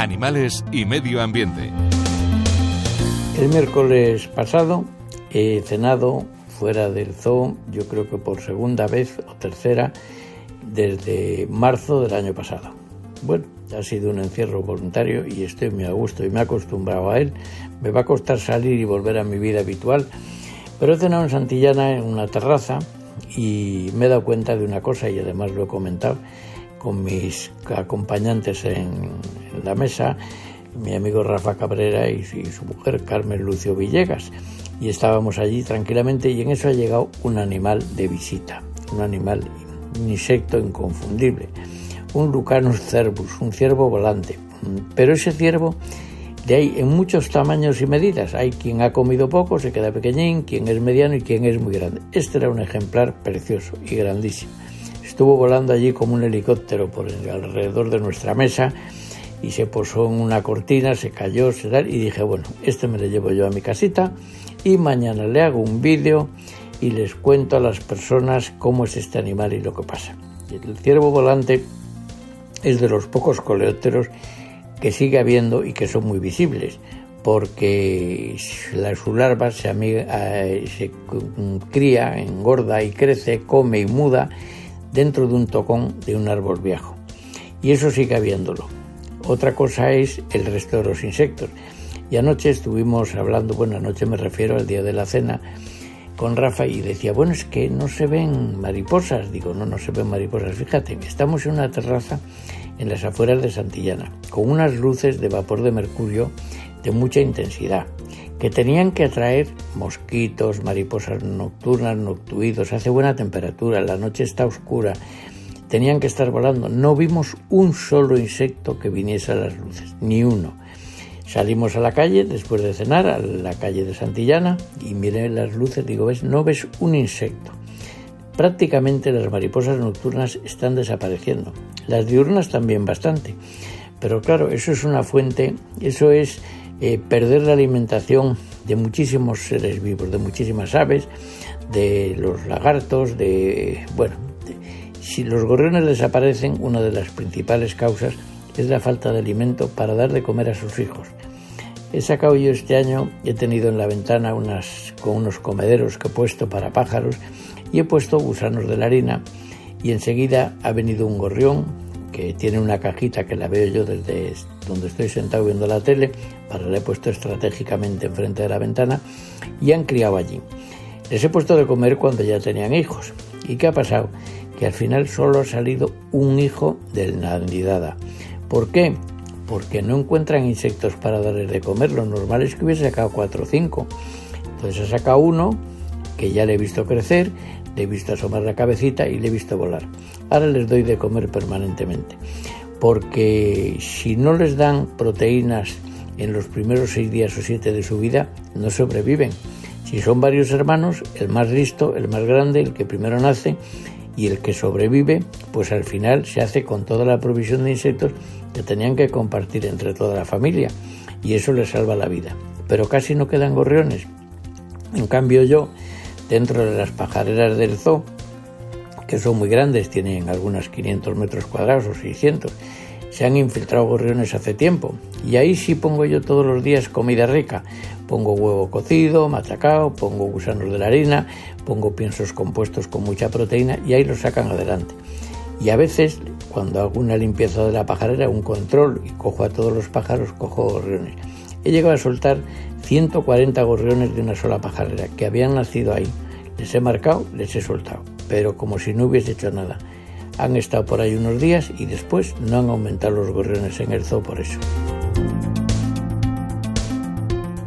animales y medio ambiente. El miércoles pasado he cenado fuera del zoo, yo creo que por segunda vez o tercera desde marzo del año pasado. Bueno, ha sido un encierro voluntario y estoy muy a gusto y me he acostumbrado a él. Me va a costar salir y volver a mi vida habitual, pero he cenado en Santillana en una terraza y me he dado cuenta de una cosa y además lo he comentado con mis acompañantes en, la mesa, mi amigo Rafa Cabrera y, su mujer Carmen Lucio Villegas. Y estábamos allí tranquilamente y en eso ha llegado un animal de visita, un animal, un insecto inconfundible, un Lucanus cervus, un ciervo volante. Pero ese ciervo de ahí en muchos tamaños y medidas. Hay quien ha comido poco, se queda pequeñín, quien es mediano y quien es muy grande. Este era un ejemplar precioso y grandísimo. Estuvo volando allí como un helicóptero por alrededor de nuestra mesa y se posó en una cortina, se cayó, se y dije, bueno, este me lo llevo yo a mi casita y mañana le hago un vídeo y les cuento a las personas cómo es este animal y lo que pasa. El ciervo volante es de los pocos coleópteros que sigue habiendo y que son muy visibles, porque la, su larva se, eh, se cría, engorda y crece, come y muda dentro de un tocón de un árbol viejo. Y eso sigue habiéndolo. Otra cosa es el resto de los insectos. Y anoche estuvimos hablando, bueno, anoche me refiero al día de la cena, con Rafa y decía, bueno, es que no se ven mariposas. Digo, no, no se ven mariposas. Fíjate, estamos en una terraza en las afueras de Santillana, con unas luces de vapor de mercurio de mucha intensidad, que tenían que atraer mosquitos, mariposas nocturnas, noctuidos. Hace buena temperatura, la noche está oscura, tenían que estar volando. No vimos un solo insecto que viniese a las luces, ni uno. Salimos a la calle después de cenar, a la calle de Santillana, y miré las luces, digo, ¿ves? No ves un insecto. Prácticamente las mariposas nocturnas están desapareciendo. Las diurnas también bastante. Pero claro, eso es una fuente, eso es eh, perder la alimentación de muchísimos seres vivos, de muchísimas aves, de los lagartos, de... bueno, si los gorriones desaparecen, una de las principales causas es la falta de alimento para dar de comer a sus hijos. He sacado yo este año, he tenido en la ventana con unos comederos que he puesto para pájaros y he puesto gusanos de la harina y enseguida ha venido un gorrión que tiene una cajita que la veo yo desde donde estoy sentado viendo la tele, para la he puesto estratégicamente enfrente de la ventana y han criado allí. Les he puesto de comer cuando ya tenían hijos. ¿Y qué ha pasado? Que al final solo ha salido un hijo de la nidada. ¿Por qué? Porque no encuentran insectos para darles de comer. Lo normal es que hubiese sacado cuatro o cinco. Entonces ha sacado uno que ya le he visto crecer, le he visto asomar la cabecita y le he visto volar. Ahora les doy de comer permanentemente, porque si no les dan proteínas en los primeros seis días o siete de su vida, no sobreviven. Si son varios hermanos, el más listo, el más grande, el que primero nace y el que sobrevive, pues al final se hace con toda la provisión de insectos que tenían que compartir entre toda la familia y eso les salva la vida. Pero casi no quedan gorriones. En cambio yo, dentro de las pajareras del zoo, que son muy grandes, tienen algunas 500 metros cuadrados o 600, se han infiltrado gorriones hace tiempo. Y ahí sí pongo yo todos los días comida rica. Pongo huevo cocido, machacado, pongo gusanos de la harina, pongo piensos compuestos con mucha proteína y ahí los sacan adelante. Y a veces, cuando hago una limpieza de la pajarera, un control y cojo a todos los pájaros, cojo gorriones. He llegado a soltar 140 gorriones de una sola pajarera que habían nacido ahí. Les he marcado, les he soltado, pero como si no hubiese hecho nada. Han estado por ahí unos días y después no han aumentado los gorriones en el zoo por eso.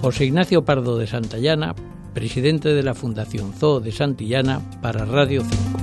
José Ignacio Pardo de Santillana, presidente de la Fundación Zoo de Santillana para Radio 5.